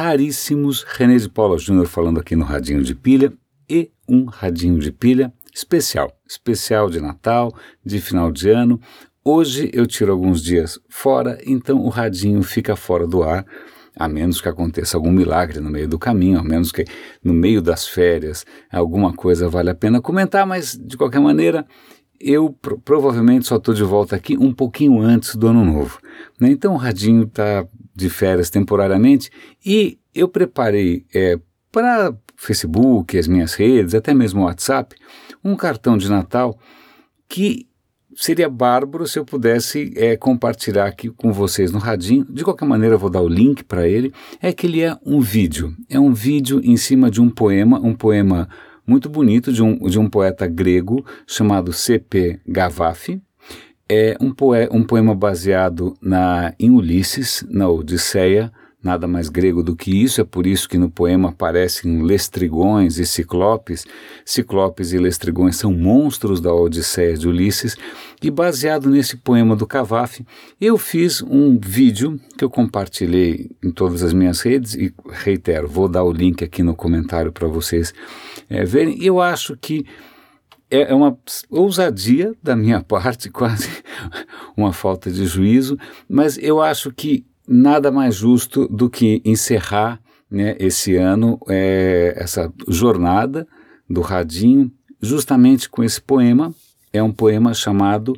raríssimos. René de Paula Júnior falando aqui no Radinho de Pilha e um Radinho de Pilha especial, especial de Natal, de final de ano. Hoje eu tiro alguns dias fora, então o radinho fica fora do ar, a menos que aconteça algum milagre no meio do caminho, a menos que no meio das férias alguma coisa vale a pena comentar, mas de qualquer maneira eu provavelmente só estou de volta aqui um pouquinho antes do ano novo. Né? Então o Radinho está de férias temporariamente e eu preparei é, para Facebook, as minhas redes, até mesmo o WhatsApp, um cartão de Natal que seria bárbaro se eu pudesse é, compartilhar aqui com vocês no Radinho. De qualquer maneira, eu vou dar o link para ele. É que ele é um vídeo. É um vídeo em cima de um poema, um poema muito bonito de um, de um poeta grego chamado C.P. Gavafy. É um, poe, um poema baseado na, em Ulisses, na Odisseia, nada mais grego do que isso, é por isso que no poema aparecem lestrigões e ciclopes. Ciclopes e lestrigões são monstros da Odisseia de Ulisses, e baseado nesse poema do Cavaf, eu fiz um vídeo que eu compartilhei em todas as minhas redes, e reitero, vou dar o link aqui no comentário para vocês é, verem. Eu acho que é, é uma ousadia da minha parte, quase uma falta de juízo, mas eu acho que nada mais justo do que encerrar né, esse ano, é, essa jornada do Radinho, justamente com esse poema. É um poema chamado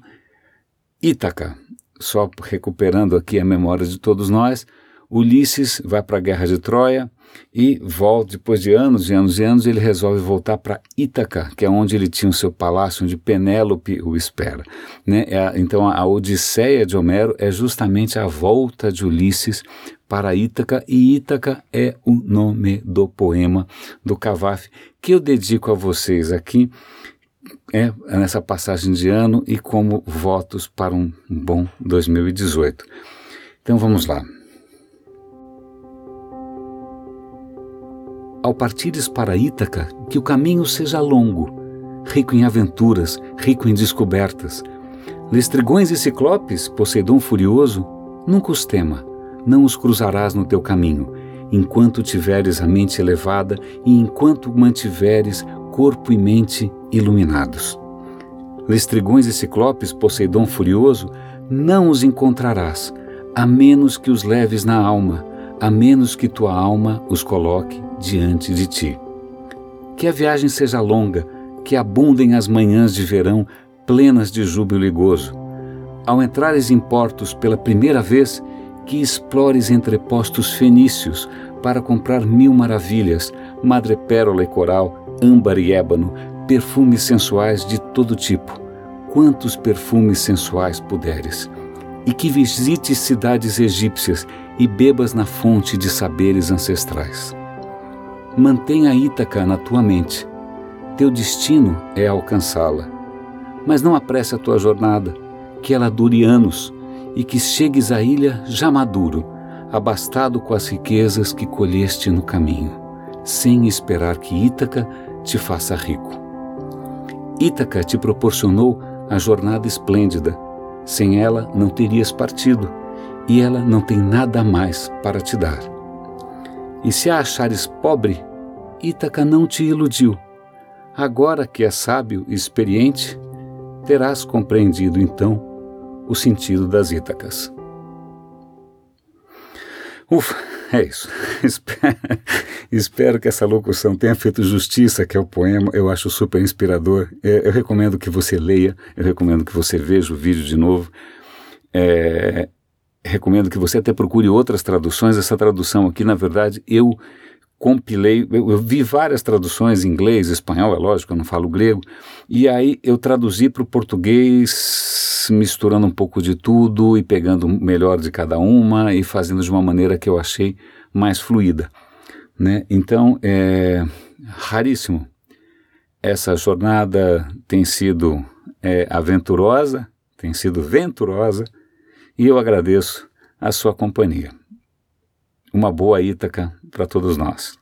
Ítaca. Só recuperando aqui a memória de todos nós, Ulisses vai para a guerra de Troia e volta, depois de anos e anos e anos, ele resolve voltar para Ítaca, que é onde ele tinha o seu palácio, onde Penélope o espera. Né? É, então a, a Odisseia de Homero é justamente a volta de Ulisses para Ítaca, e Ítaca é o nome do poema do Cavaf, que eu dedico a vocês aqui é, nessa passagem de ano e como votos para um bom 2018. Então vamos lá. Ao partires para Ítaca, que o caminho seja longo, rico em aventuras, rico em descobertas. Lestrigões e ciclopes, Poseidon furioso, nunca os tema, não os cruzarás no teu caminho, enquanto tiveres a mente elevada e enquanto mantiveres corpo e mente iluminados. Lestrigões e ciclopes, Poseidon furioso, não os encontrarás, a menos que os leves na alma, a menos que tua alma os coloque diante de ti. Que a viagem seja longa, que abundem as manhãs de verão plenas de júbilo e gozo. Ao entrares em portos pela primeira vez, que explores entrepostos fenícios para comprar mil maravilhas, madrepérola e coral, âmbar e ébano, perfumes sensuais de todo tipo, quantos perfumes sensuais puderes. E que visites cidades egípcias e bebas na fonte de saberes ancestrais. Mantenha Ítaca na tua mente. Teu destino é alcançá-la. Mas não apresse a tua jornada, que ela dure anos e que chegues à ilha já maduro, abastado com as riquezas que colheste no caminho, sem esperar que Ítaca te faça rico. Ítaca te proporcionou a jornada esplêndida. Sem ela não terias partido e ela não tem nada mais para te dar. E se a achares pobre, Ítaca não te iludiu. Agora que é sábio e experiente, terás compreendido então o sentido das Ítacas. Ufa, é isso. Espero que essa locução tenha feito justiça, que é o poema. Eu acho super inspirador. É, eu recomendo que você leia, eu recomendo que você veja o vídeo de novo. É, recomendo que você até procure outras traduções. Essa tradução aqui, na verdade, eu compilei, eu, eu, vi várias traduções em inglês, espanhol, é lógico, eu não falo grego, e aí eu traduzi para o português, misturando um pouco de tudo e pegando o melhor de cada uma e fazendo de uma maneira que eu achei mais fluida. Né? Então, é raríssimo. Essa jornada tem sido é, aventurosa, tem sido venturosa, e eu agradeço a sua companhia. Uma boa Ítaca para todos nós.